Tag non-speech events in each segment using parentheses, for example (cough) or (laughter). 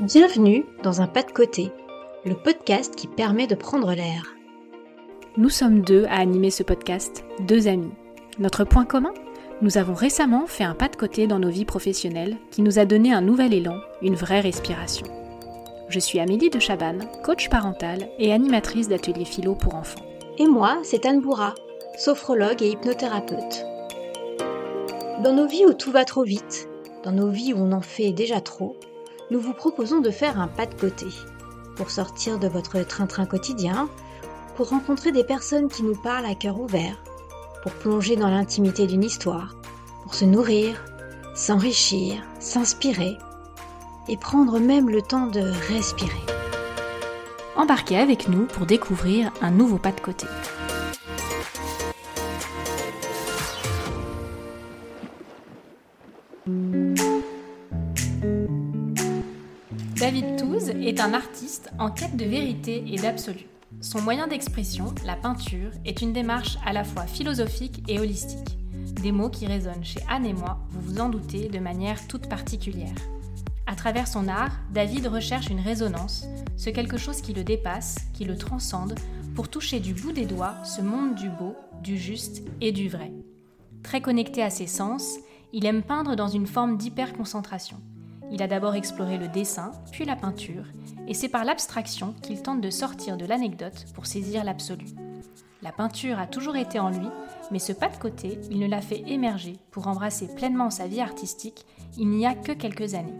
Bienvenue dans un pas de côté, le podcast qui permet de prendre l'air. Nous sommes deux à animer ce podcast, deux amis. Notre point commun Nous avons récemment fait un pas de côté dans nos vies professionnelles qui nous a donné un nouvel élan, une vraie respiration. Je suis Amélie de Chabanne, coach parentale et animatrice d'ateliers philo pour enfants. Et moi, c'est Anne Bourra, sophrologue et hypnothérapeute. Dans nos vies où tout va trop vite, dans nos vies où on en fait déjà trop, nous vous proposons de faire un pas de côté pour sortir de votre train-train quotidien, pour rencontrer des personnes qui nous parlent à cœur ouvert, pour plonger dans l'intimité d'une histoire, pour se nourrir, s'enrichir, s'inspirer et prendre même le temps de respirer. Embarquez avec nous pour découvrir un nouveau pas de côté. Un artiste en quête de vérité et d'absolu. Son moyen d'expression, la peinture, est une démarche à la fois philosophique et holistique. Des mots qui résonnent chez Anne et moi, vous vous en doutez, de manière toute particulière. À travers son art, David recherche une résonance, ce quelque chose qui le dépasse, qui le transcende, pour toucher du bout des doigts ce monde du beau, du juste et du vrai. Très connecté à ses sens, il aime peindre dans une forme d'hyperconcentration. Il a d'abord exploré le dessin, puis la peinture, et c'est par l'abstraction qu'il tente de sortir de l'anecdote pour saisir l'absolu. La peinture a toujours été en lui, mais ce pas de côté, il ne l'a fait émerger pour embrasser pleinement sa vie artistique il n'y a que quelques années.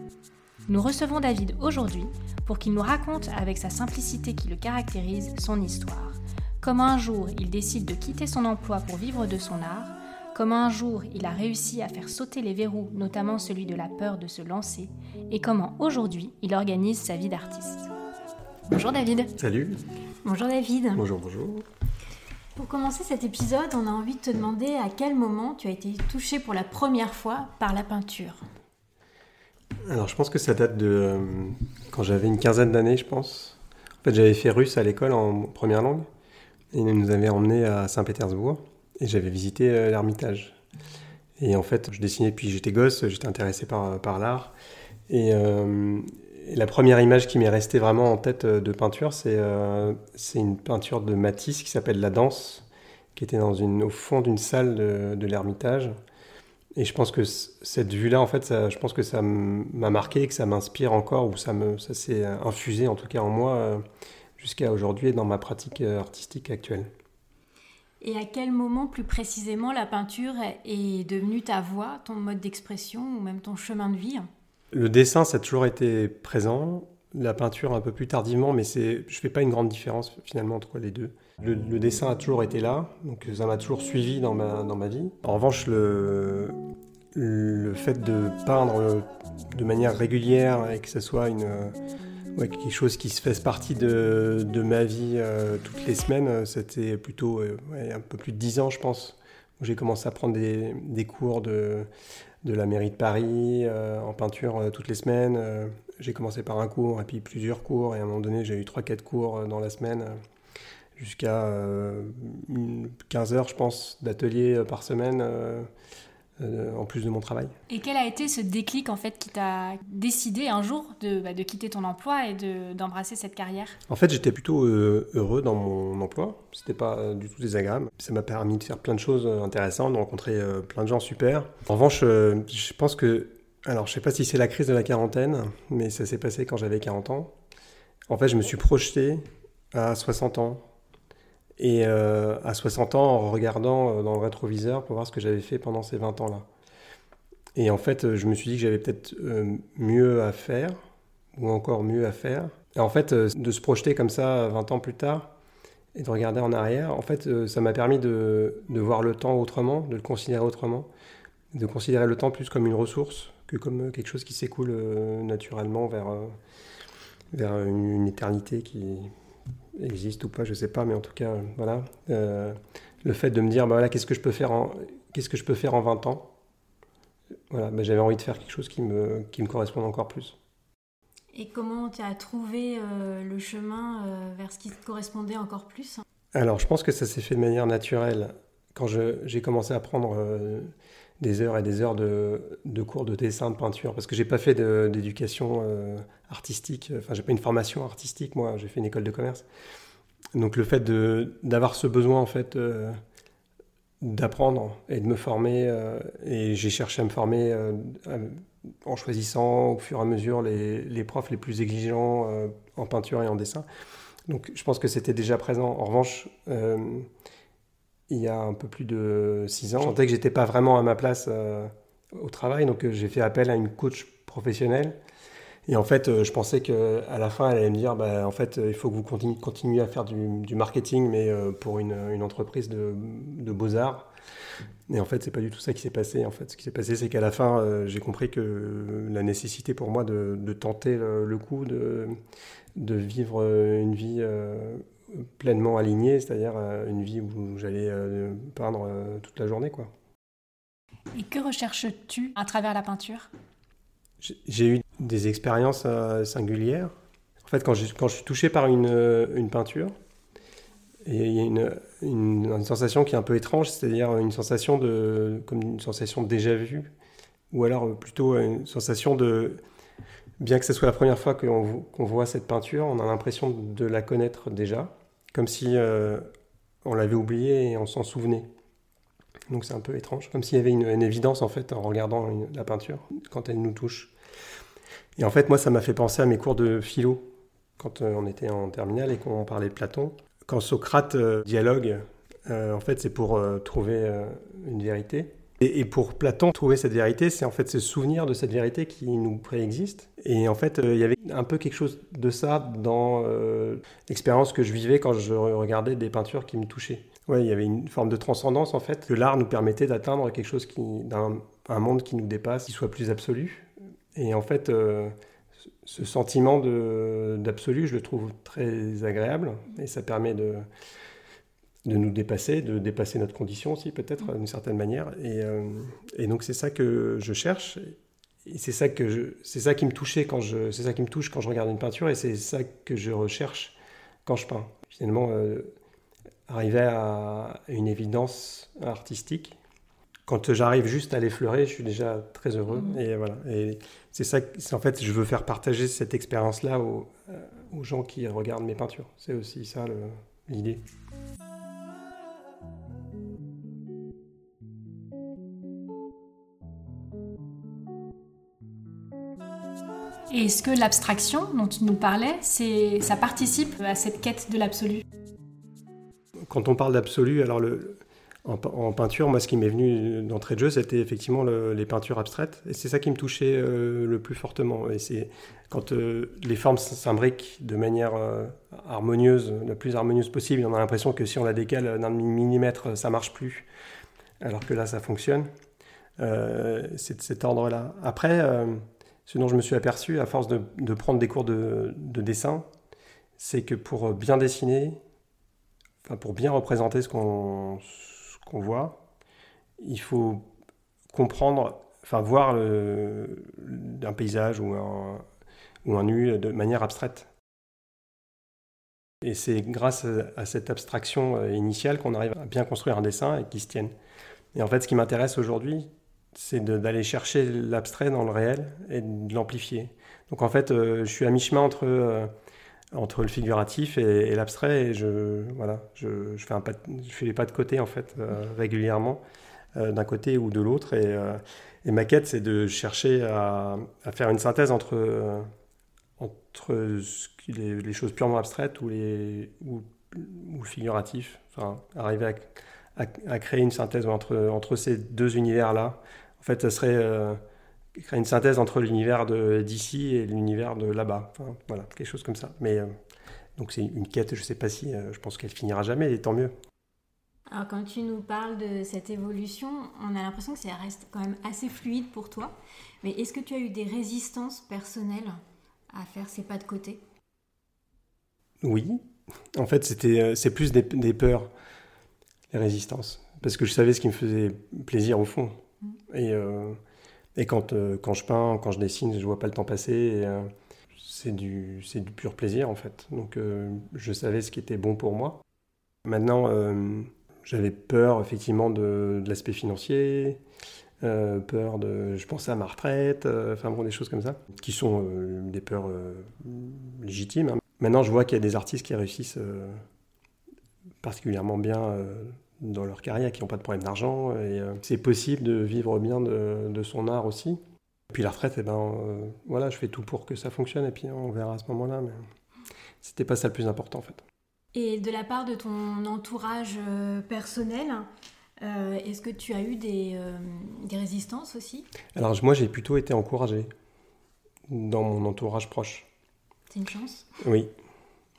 Nous recevons David aujourd'hui pour qu'il nous raconte avec sa simplicité qui le caractérise son histoire. Comment un jour il décide de quitter son emploi pour vivre de son art, comment un jour il a réussi à faire sauter les verrous, notamment celui de la peur de se lancer, et comment aujourd'hui il organise sa vie d'artiste. Bonjour David. Salut. Bonjour David. Bonjour, bonjour. Pour commencer cet épisode, on a envie de te demander à quel moment tu as été touché pour la première fois par la peinture. Alors je pense que ça date de euh, quand j'avais une quinzaine d'années, je pense. En fait, j'avais fait russe à l'école en première langue. Et ils nous avaient emmenés à Saint-Pétersbourg. Et j'avais visité euh, l'Ermitage. Et en fait, je dessinais depuis j'étais gosse, j'étais intéressé par, par l'art. Et, euh, et la première image qui m'est restée vraiment en tête de peinture, c'est euh, une peinture de Matisse qui s'appelle La Danse, qui était dans une, au fond d'une salle de, de l'Ermitage. Et je pense que cette vue-là, en fait, je pense que ça m'a marqué, que ça m'inspire encore, ou ça, ça s'est infusé en tout cas en moi euh, jusqu'à aujourd'hui et dans ma pratique euh, artistique actuelle. Et à quel moment plus précisément la peinture est devenue ta voix, ton mode d'expression ou même ton chemin de vie? Le dessin, ça a toujours été présent. La peinture, un peu plus tardivement, mais c'est, je fais pas une grande différence finalement entre les deux. Le, dessin a toujours été là, donc ça m'a toujours suivi dans ma, dans ma vie. En revanche, le, le fait de peindre de manière régulière et que ce soit une, quelque chose qui se fasse partie de, ma vie euh, toutes les semaines, c'était plutôt euh, un peu plus de 10 ans, je pense. où J'ai commencé à prendre des, cours de, de la mairie de Paris euh, en peinture toutes les semaines. J'ai commencé par un cours et puis plusieurs cours. Et à un moment donné, j'ai eu 3-4 cours dans la semaine jusqu'à euh, une- 15 heures, je pense, d'atelier par semaine euh, en plus de mon travail. Et quel a été ce déclic en fait qui t'a décidé un jour de, bah, de quitter ton emploi et de- d'embrasser cette carrière? En fait, j'étais plutôt euh, heureux dans mon emploi. C'était pas euh, du tout désagréable. Ça m'a permis de faire plein de choses intéressantes, de rencontrer plein de gens super. En revanche, je pense que, alors, je sais pas si c'est la crise de la quarantaine, mais ça s'est passé quand j'avais 40 ans. En fait, je me suis projeté à 60 ans. Et euh, à 60 ans, en regardant euh, dans le rétroviseur pour voir ce que j'avais fait pendant ces 20 ans-là. Et en fait, euh, je me suis dit que j'avais peut-être mieux à faire, ou encore mieux à faire. Et en fait, de se projeter comme ça 20 ans plus tard et de regarder en arrière, en fait, ça m'a permis de, voir le temps autrement, de le considérer autrement, de considérer le temps plus comme une ressource que comme quelque chose qui s'écoule naturellement vers, vers une, une éternité qui existe ou pas, je sais pas, mais en tout cas, voilà. Euh, le fait de me dire, bah voilà, qu'est-ce que je peux faire en, qu'est-ce que je peux faire en 20 ans? Voilà, bah, j'avais envie de faire quelque chose qui me, qui me corresponde encore plus. Et comment tu as trouvé euh, le chemin euh, vers ce qui te correspondait encore plus? Alors, je pense que ça s'est fait de manière naturelle. Quand j'ai commencé à prendre des heures et des heures de, cours de dessin, de peinture, parce que j'ai pas fait d'éducation euh, artistique, enfin j'ai pas une formation artistique, moi j'ai fait une école de commerce. Donc le fait d'avoir ce besoin en fait euh, d'apprendre et de me former, euh, et j'ai cherché à me former en choisissant au fur et à mesure les profs les plus exigeants en peinture et en dessin. Donc je pense que c'était déjà présent. En revanche, il y a un peu plus de six ans. Je sentais que j'étais pas vraiment à ma place euh, au travail, donc euh, j'ai fait appel à une coach professionnelle. Et en fait, euh, je pensais qu'à la fin, elle allait me dire, bah, en fait, il faut que vous continuiez, à faire du, marketing, mais pour une, entreprise de, beaux-arts. Et en fait, c'est pas du tout ça qui s'est passé. En fait, ce qui s'est passé, c'est qu'à la fin, j'ai compris que la nécessité pour moi de, tenter le, coup, de vivre une vie pleinement aligné, c'est-à-dire euh, une vie où j'allais euh, peindre euh, toute la journée. Quoi. Et que recherches-tu à travers la peinture? J'ai eu des expériences singulières. En fait, quand je, quand je suis touché par une, une peinture, et il y a une, une, sensation qui est un peu étrange, c'est-à-dire une sensation de, comme une sensation de déjà vu, ou alors plutôt une sensation de bien que ce soit la première fois qu'on voit cette peinture, on a l'impression de la connaître déjà comme si euh, on l'avait oublié et on s'en souvenait. Donc c'est un peu étrange, comme s'il y avait une, évidence en fait en regardant la peinture quand elle nous touche. Et en fait, moi, ça m'a fait penser à mes cours de philo quand euh, on était en terminale et qu'on parlait de Platon. Quand Socrate euh, dialogue, en fait, c'est pour trouver une vérité. Et, pour Platon, trouver cette vérité, c'est en fait se souvenir de cette vérité qui nous préexiste. Et en fait, euh, il y avait un peu quelque chose de ça dans euh, l'expérience que je vivais quand je regardais des peintures qui me touchaient. Ouais, il y avait une forme de transcendance en fait, que l'art nous permettait d'atteindre quelque chose qui, d'un un monde qui nous dépasse, qui soit plus absolu. Et en fait, euh, ce sentiment d'absolu, je le trouve très agréable et ça permet de, de nous dépasser, de dépasser notre condition aussi peut-être d'une certaine manière. Et, euh, et donc c'est ça que je cherche. Et c'est ça que c'est ça qui me touchait quand je, c'est ça qui me touche quand je regarde une peinture et c'est ça que je recherche quand je peins. Finalement, euh, arriver à une évidence artistique. Quand j'arrive juste à l'effleurer, je suis déjà très heureux. Mmh. Et voilà. Et c'est ça, c'est en fait, je veux faire partager cette expérience-là aux, euh, aux gens qui regardent mes peintures. C'est aussi ça l'idée. Est-ce que l'abstraction dont tu nous parlais, ça participe à cette quête de l'absolu? Quand on parle d'absolu, alors le, en, peinture, moi, ce qui m'est venu d'entrée de jeu, c'était effectivement les peintures abstraites. Et c'est ça qui me touchait euh, le plus fortement. Et c'est quand euh, les formes s'imbriquent de manière euh, harmonieuse, la plus harmonieuse possible, on a l'impression que si on la décale d'un millimètre, ça marche plus. Alors que là, ça fonctionne. c'est de cet ordre-là. Après, ce dont je me suis aperçu à force de, prendre des cours de, dessin, c'est que pour bien dessiner, enfin pour bien représenter ce qu'on voit, il faut comprendre, enfin voir un paysage ou un, ou un nu de manière abstraite. Et c'est grâce à cette abstraction initiale qu'on arrive à bien construire un dessin et qu'il se tienne. Et en fait, ce qui m'intéresse aujourd'hui, c'est d'aller chercher l'abstrait dans le réel et de l'amplifier. Donc en fait, euh, je suis à mi-chemin entre, euh, entre le figuratif et, l'abstrait et je, voilà, je, je, fais un pas, fais les pas de côté en fait euh, régulièrement, d'un côté ou de l'autre. Et, et, ma quête, c'est de chercher à, à, faire une synthèse entre, entre les, choses purement abstraites ou, les, ou, ou figuratif, enfin, arriver à à, créer une synthèse entre, entre ces deux univers-là. En fait, ça serait euh, créer une synthèse entre l'univers d'ici et l'univers de là-bas. voilà, quelque chose comme ça. Mais euh, donc c'est une quête, je ne sais pas si, euh, je pense qu'elle finira jamais, et tant mieux. Alors quand tu nous parles de cette évolution, on a l'impression que ça reste quand même assez fluide pour toi. Mais est-ce que tu as eu des résistances personnelles à faire ces pas de côté? Oui. En fait, c'était, c'est plus des, des peurs les résistances. Parce que je savais ce qui me faisait plaisir au fond. Mm. Et, euh, et quand, euh, quand je peins, quand je dessine, je vois pas le temps passer. Euh, c'est du, du pur plaisir en fait. Donc je savais ce qui était bon pour moi. Maintenant, j'avais peur effectivement de, de l'aspect financier. peur de, je pensais à ma retraite, enfin bon, des choses comme ça, qui sont des peurs légitimes. Hein. Maintenant, je vois qu'il y a des artistes qui réussissent particulièrement bien dans leur carrière, qui n'ont pas de problème d'argent. Et c'est possible de vivre bien de, de, son art aussi. Et puis la retraite, eh ben, voilà, je fais tout pour que ça fonctionne et puis on verra à ce moment-là. Mais c'était pas ça le plus important en fait. Et de la part de ton entourage euh, personnel, euh, est-ce que tu as eu des, euh, des résistances aussi? Alors moi j'ai plutôt été encouragé dans mon entourage proche. C'est une chance? Oui,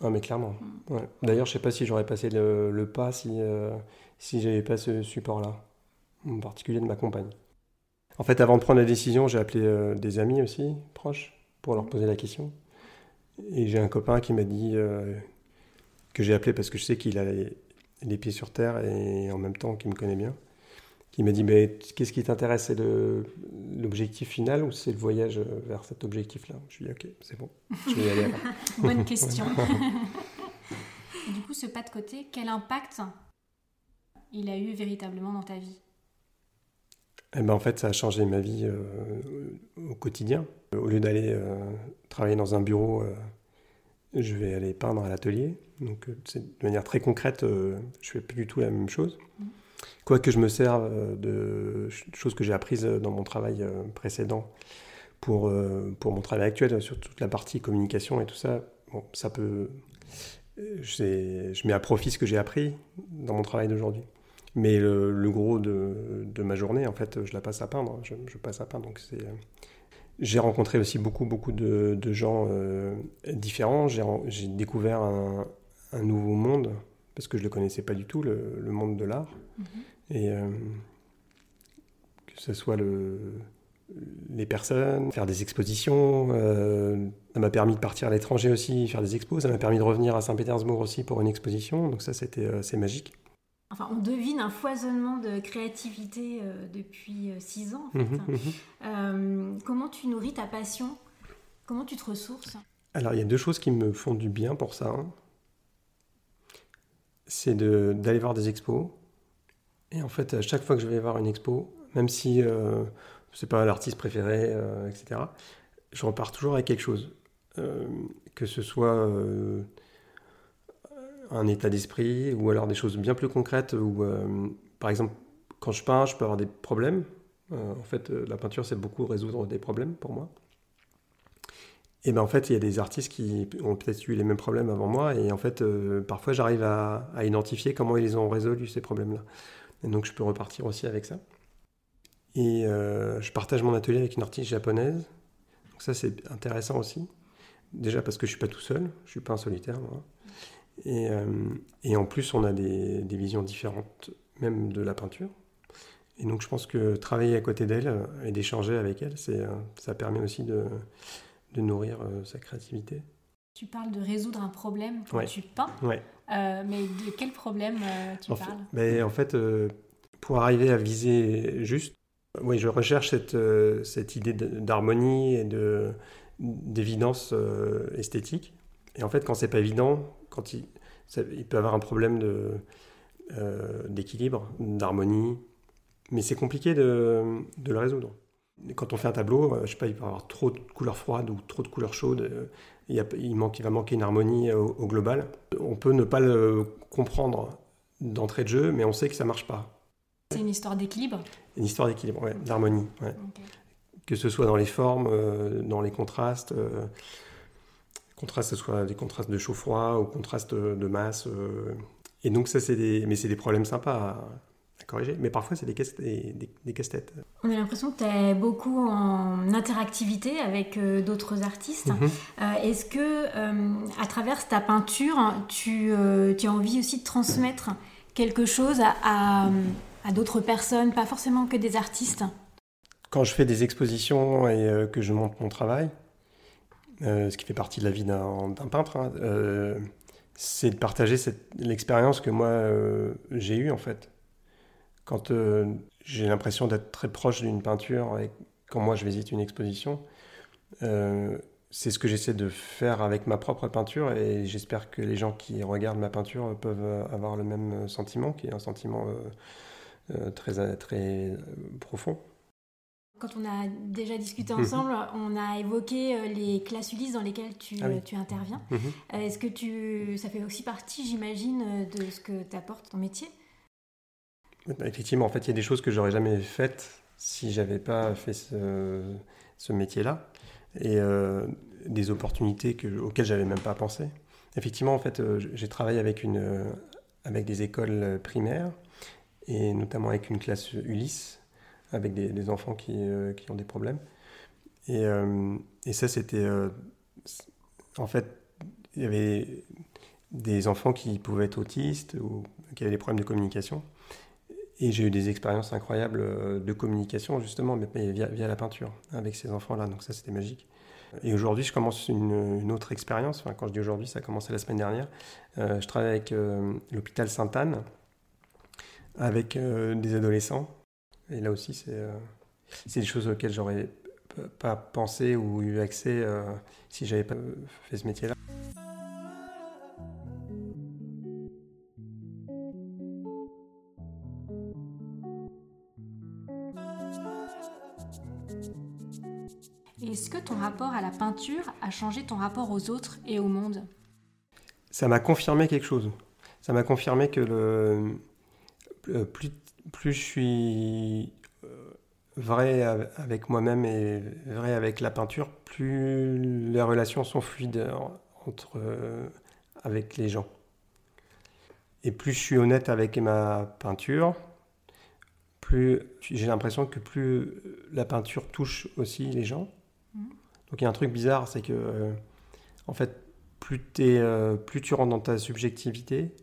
ah, mais clairement. Hmm. D'ailleurs je sais pas si j'aurais passé le, le, pas si, si j'avais pas ce support-là, en particulier de ma compagne. En fait avant de prendre la décision j'ai appelé des amis aussi proches pour leur poser la question. Et j'ai un copain qui m'a dit que j'ai appelé parce que je sais qu'il a les, pieds sur terre et en même temps qu'il me connaît bien, qui m'a dit mais qu'est-ce qui t'intéresse C'est l'objectif final ou c'est le voyage vers cet objectif-là? Je lui ai dit ok, c'est bon, je vais y aller. (laughs) Bonne question. (laughs) du coup, ce pas de côté, quel impact il a eu véritablement dans ta vie eh ben, en fait, ça a changé ma vie euh, au quotidien. Au lieu d'aller euh, travailler dans un bureau euh, je vais aller peindre à l'atelier. Donc, de manière très concrète, je fais plus du tout la même chose. Mm. Quoique je me serve de choses que j'ai apprises dans mon travail précédent pour, pour mon travail actuel, sur toute la partie communication et tout ça, bon, ça peut. Je mets à profit ce que j'ai appris dans mon travail d'aujourd'hui. Mais le, gros de, de, ma journée, en fait, je la passe à peindre. Je, je passe à peindre. Donc, c'est j'ai rencontré aussi beaucoup, beaucoup de, gens euh, différents. J'ai découvert un, nouveau monde, parce que je ne le connaissais pas du tout, le, monde de l'art. Mhm. Et euh, que ce soit le, les personnes, faire des expositions. Euh, ça m'a permis de partir à l'étranger aussi, faire des expos. Ça m'a permis de revenir à Saint-Pétersbourg aussi pour une exposition. Donc ça, c'était c'est magique. Enfin, on devine un foisonnement de créativité euh, depuis euh, six ans. En fait. Mhm, mhm. Euh, comment tu nourris ta passion? Comment tu te ressources? Alors, il y a deux choses qui me font du bien pour ça. Hein. C'est d'aller voir des expos. Et en fait, à chaque fois que je vais voir une expo, même si euh, c'est pas l'artiste préféré, etc., je repars toujours avec quelque chose. que ce soit un état d'esprit ou alors des choses bien plus concrètes où, euh, par exemple, quand je peins, je peux avoir des problèmes. Euh, en fait, euh, la peinture, c'est beaucoup résoudre des problèmes pour moi. Et ben en fait, il y a des artistes qui ont peut-être eu les mêmes problèmes avant moi, et en fait, parfois, j'arrive à, identifier comment ils ont résolu ces problèmes-là. Et donc, je peux repartir aussi avec ça. Et je partage mon atelier avec une artiste japonaise. Donc ça, c'est intéressant aussi. Déjà parce que je suis pas tout seul, je suis pas un solitaire, moi. Et, euh, et, en plus, on a des, des, visions différentes, même de la peinture. Et donc, je pense que travailler à côté d'elle euh, et d'échanger avec elle, euh, ça permet aussi de, de nourrir sa créativité. Tu parles de résoudre un problème quand tu peins. Ouais. mais de quel problème tu parles? mais En fait, pour arriver à viser juste, oui, je recherche cette, cette idée d'harmonie et de, d'évidence esthétique. Et en fait, quand c'est pas évident, quand il, il peut avoir un problème de, euh, d'équilibre, d'harmonie, mais c'est compliqué de, de, le résoudre. Quand on fait un tableau, euh, je sais pas, il peut y avoir trop de couleurs froides ou trop de couleurs chaudes, euh, il, a, il, manque, il va manquer une harmonie au, global. On peut ne pas le comprendre d'entrée de jeu, mais on sait que ça marche pas. C'est une histoire d'équilibre? Une histoire d'équilibre, ouais, d'harmonie. Ouais. Que ce soit dans les formes, dans les contrastes contraste, ce soit des contrastes de chaud-froid ou contrastes de, masse. Euh. et donc ça, c'est des, mais c'est des problèmes sympas à, corriger. Mais parfois, c'est des, casse, des, des, casse-têtes. On a l'impression que tu es beaucoup en interactivité avec euh, d'autres artistes. Mhm. Euh, est-ce que, à travers ta peinture, tu, tu, as envie aussi de transmettre quelque chose à, à d'autres personnes, pas forcément que des artistes? Quand je fais des expositions et que je montre mon travail, euh, ce qui fait partie de la vie d'un peintre, hein, euh, c'est de partager l'expérience que moi euh, j'ai eue en fait. Quand j'ai l'impression d'être très proche d'une peinture et quand moi je visite une exposition, c'est ce que j'essaie de faire avec ma propre peinture et j'espère que les gens qui regardent ma peinture peuvent avoir le même sentiment, qui est un sentiment très, très profond. Quand on a déjà discuté Mhm. ensemble, on a évoqué euh, les classes Ulysse dans lesquelles tu, Ah oui. tu interviens. Mhm. Euh, Est-ce que tu, ça fait aussi partie, j'imagine, de ce que t'apporte ton métier? Bah, Effectivement, en fait, il y a des choses que j'aurais jamais faites si j'avais pas fait ce, ce métier-là et euh, des opportunités que, auxquelles j'avais même pas pensé. Effectivement, en fait, j'ai travaillé avec une avec des écoles primaires et notamment avec une classe Ulysse avec des, enfants qui, euh, qui ont des problèmes. Et, euh, et ça, c'était euh, en fait, il y avait des enfants qui pouvaient être autistes ou qui avaient des problèmes de communication. Et j'ai eu des expériences incroyables de communication, justement, mais via, via la peinture, avec ces enfants-là. Donc ça, c'était magique. Et aujourd'hui, je commence une, autre expérience. Enfin, quand je dis aujourd'hui, ça a commencé la semaine dernière. Je travaille avec l'hôpital Sainte-Anne, avec des adolescents. Et là aussi, c'est euh, c'est des choses auxquelles j'aurais pas pensé ou eu accès euh, si j'avais pas fait ce métier-là. Est-ce que ton rapport à la peinture a changé ton rapport aux autres et au monde? Ça m'a confirmé quelque chose. Ça m'a confirmé que le, plus, plus je suis euh, vrai av- avec moi-même et vrai avec la peinture, plus les relations sont fluides en- entre, euh, avec les gens. Et plus je suis honnête avec ma peinture, plus j'ai l'impression que plus la peinture touche aussi les gens. Mhm. Donc il y a un truc bizarre, c'est que euh, en fait, plus, euh, plus tu rentres dans ta subjectivité,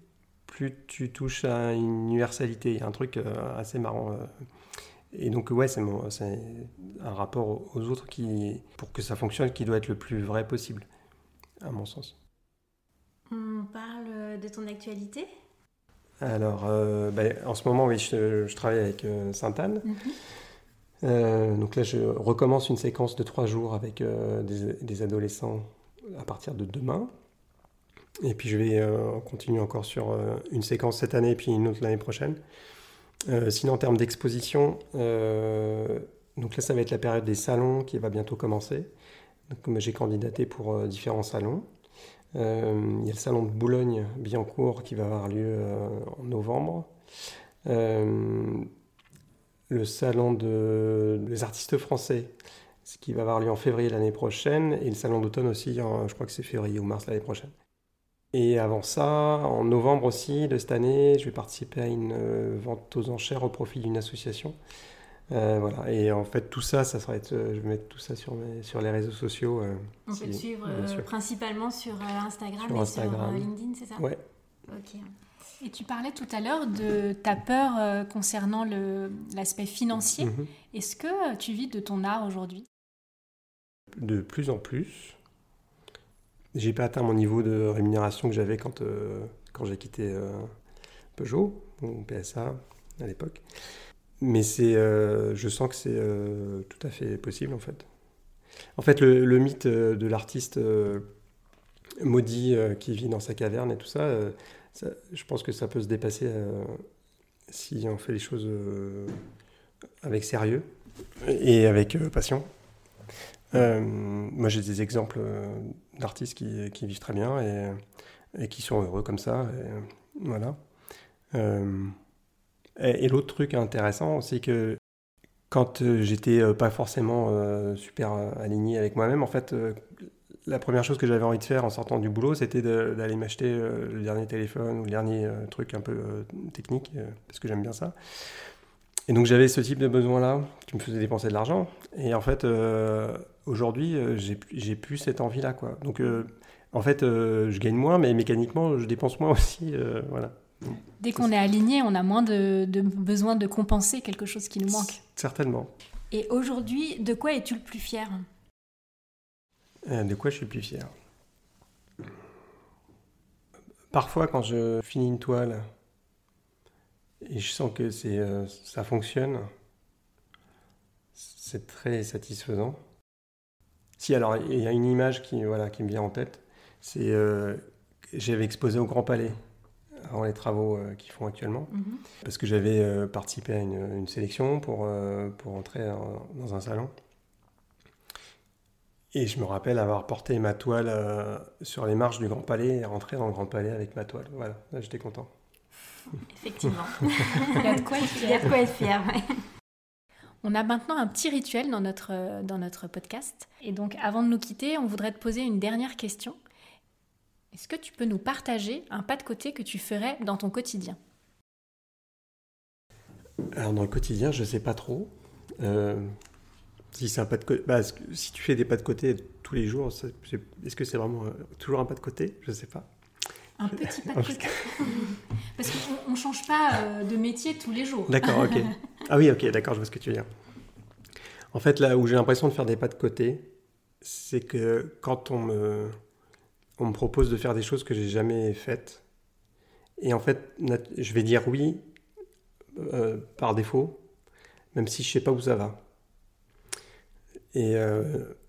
plus tu touches à une universalité. Il y a un truc euh, assez marrant. euh. Et donc, ouais, c'est, un rapport aux- autres qui, pour que ça fonctionne, qui doit être le plus vrai possible, à mon sens. On parle de ton actualité? Alors, euh, bah, en ce moment, oui, je, je travaille avec euh, Sainte-Anne. Euh, donc là, je recommence une séquence de trois jours avec euh, des, des adolescents à partir de demain. Et puis je vais euh, continuer encore sur euh, une séquence cette année et puis une autre l'année prochaine. Euh, sinon, en termes d'exposition, donc là, ça va être la période des salons qui va bientôt commencer. J'ai candidaté pour différents salons. Il y a le salon de Boulogne-Billancourt qui va avoir lieu en novembre. Le salon de- des artistes français, ce qui va avoir lieu en février l'année prochaine, et le salon d'automne aussi, je crois que c'est février ou mars l'année prochaine. Et avant ça, en novembre aussi de cette année, je vais participer à une euh, vente aux enchères au profit d'une association. Euh, voilà. Et en fait, tout ça, ça sera être, euh, je vais mettre tout ça sur, mes- sur les réseaux sociaux. euh, On si- peut te suivre euh, principalement sur euh, Instagram Sur et Instagram. sur LinkedIn, c'est ça Ouais. Ok. Et tu parlais tout à l'heure de ta peur euh, concernant le- l'aspect financier. Mhm. Est-ce que tu vis de ton art aujourd'hui? De plus en plus. J'ai pas atteint mon niveau de rémunération que j'avais quand, euh, quand j'ai quitté euh, Peugeot ou PSA à l'époque. Mais c'est, euh, je sens que c'est tout à fait possible en fait. En fait, le, mythe de l'artiste maudit qui vit dans sa caverne et tout ça, je pense que ça peut se dépasser si on fait les choses avec sérieux et avec passion. Euh, moi, j'ai des exemples euh, d'artistes qui, vivent très bien et, qui sont heureux comme ça. et, euh, voilà. Et l'autre truc intéressant, c'est que quand j'étais pas forcément super aligné avec moi-même, en fait, la première chose que j'avais envie de faire en sortant du boulot, c'était d'aller m'acheter le dernier téléphone ou le dernier truc un peu technique, parce que j'aime bien ça. Et donc j'avais ce type de besoin-là qui me faisait dépenser de l'argent. Et en fait, euh, aujourd'hui, euh, j'ai plus- cette envie-là, quoi. Donc, euh, en fait, euh, je gagne moins, mais mécaniquement, je dépense moins (laughs) aussi, voilà. Dès qu'on est aligné, on a moins de, de besoin de compenser quelque chose qui nous manque. Certainement. Et aujourd'hui, de quoi es-tu le plus fier? De quoi je suis le plus fier? Parfois, quand je finis une toile et je sens que c'est, euh, ça fonctionne, c'est très satisfaisant. Si, alors, il y a une image qui, voilà, qui me vient en tête. C'est, euh, j'avais exposé au Grand Palais avant les travaux euh, qu'ils font actuellement, Mhm. parce que j'avais euh, participé à une, une sélection pour, euh, pour entrer en- dans un salon. Et je me rappelle avoir porté ma toile sur les marches du Grand Palais et rentrer dans le Grand Palais avec ma toile. Voilà, là j'étais content. (laughs) Effectivement. Il y a de quoi être Il y a fier. de quoi être fier. ouais. On a maintenant un petit rituel dans notre, euh, dans notre podcast. Et donc, avant de nous quitter, on voudrait te poser une dernière question. Est-ce que tu peux nous partager un pas de côté que tu ferais dans ton quotidien? Alors dans le quotidien, je sais pas trop. Euh, si c'est un pas de côté, si tu fais des pas de côté tous les jours, est-ce que c'est vraiment euh, toujours un pas de côté? Je sais pas. Un petit pas de côté (laughs) Parce qu'on ne change pas euh, de métier tous les jours. D'accord, ok. (laughs) Ah oui, ok, d'accord, je vois ce que tu veux dire. En fait, là où j'ai l'impression de faire des pas de côté, c'est que quand on me, on me propose de faire des choses que j'ai jamais faites, et en fait, je vais dire oui euh, par défaut, même si je sais pas où ça va. Et euh,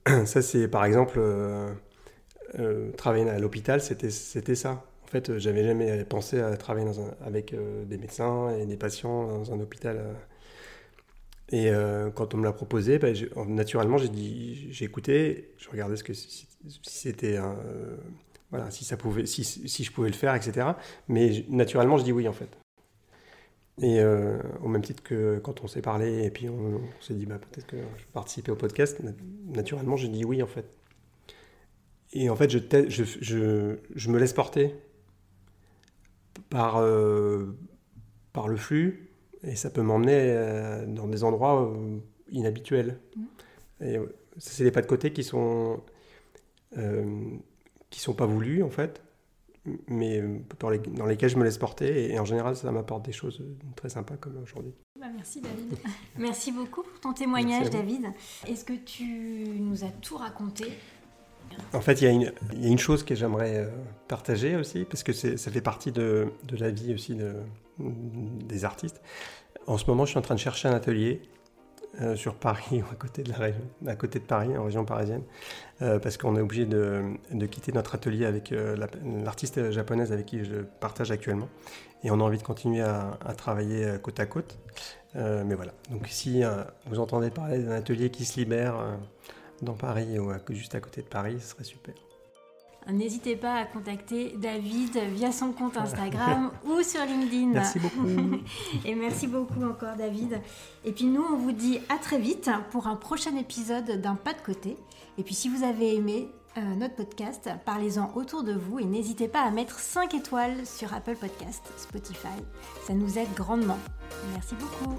(clears throat) ça, c'est par exemple euh, travailler à l'hôpital, c'était ça. En fait, euh, j'avais jamais pensé à travailler avec euh, des médecins et des patients dans un hôpital. euh. Et quand on me l'a proposé, j'ai- naturellement, j'ai dit, j'ai écouté, je regardais ce que si, c'était, voilà, si ça pouvait, si, je pouvais le faire, etc. Mais je- naturellement, je dis oui en fait. Et au même titre que quand on s'est parlé et puis on, s'est dit bah, peut-être que je vais participer au podcast, na- naturellement, j'ai dit oui en fait. Et en fait, je, je, je, je me laisse porter par, euh, par le flux et ça peut m'emmener euh, dans des endroits euh, inhabituels. Et c'est des pas de côté qui sont qui sont pas voulus en fait, mais dans, les- dans lesquels je me laisse porter et, en général ça m'apporte des choses très sympas comme aujourd'hui. Bah, merci David. (laughs) Merci beaucoup pour ton témoignage. David. Est-ce que tu nous as tout raconté? En fait, il y, a une- chose que j'aimerais euh, partager aussi, parce que ça fait partie de, la vie aussi de, des artistes. En ce moment, je suis en train de chercher un atelier euh, sur Paris, (laughs) ou à côté de Paris, en région parisienne, euh, parce qu'on est obligé de, quitter notre atelier avec la- l'artiste japonaise avec qui je partage actuellement, et on a envie de continuer à, travailler côte à côte. Mais voilà. Donc, si vous entendez parler d'un atelier qui se libère dans Paris ou à- juste à côté de Paris, ce serait super. N'hésitez pas à contacter David via son compte Instagram (laughs) ou sur LinkedIn. Merci beaucoup. (laughs) Et merci beaucoup encore David. Et puis nous, on vous dit à très vite pour un prochain épisode d'un pas de côté. Et puis si vous avez aimé euh, notre podcast, parlez-en autour de vous et n'hésitez pas à mettre 5 étoiles sur Apple Podcast, Spotify. Ça nous aide grandement. Merci beaucoup.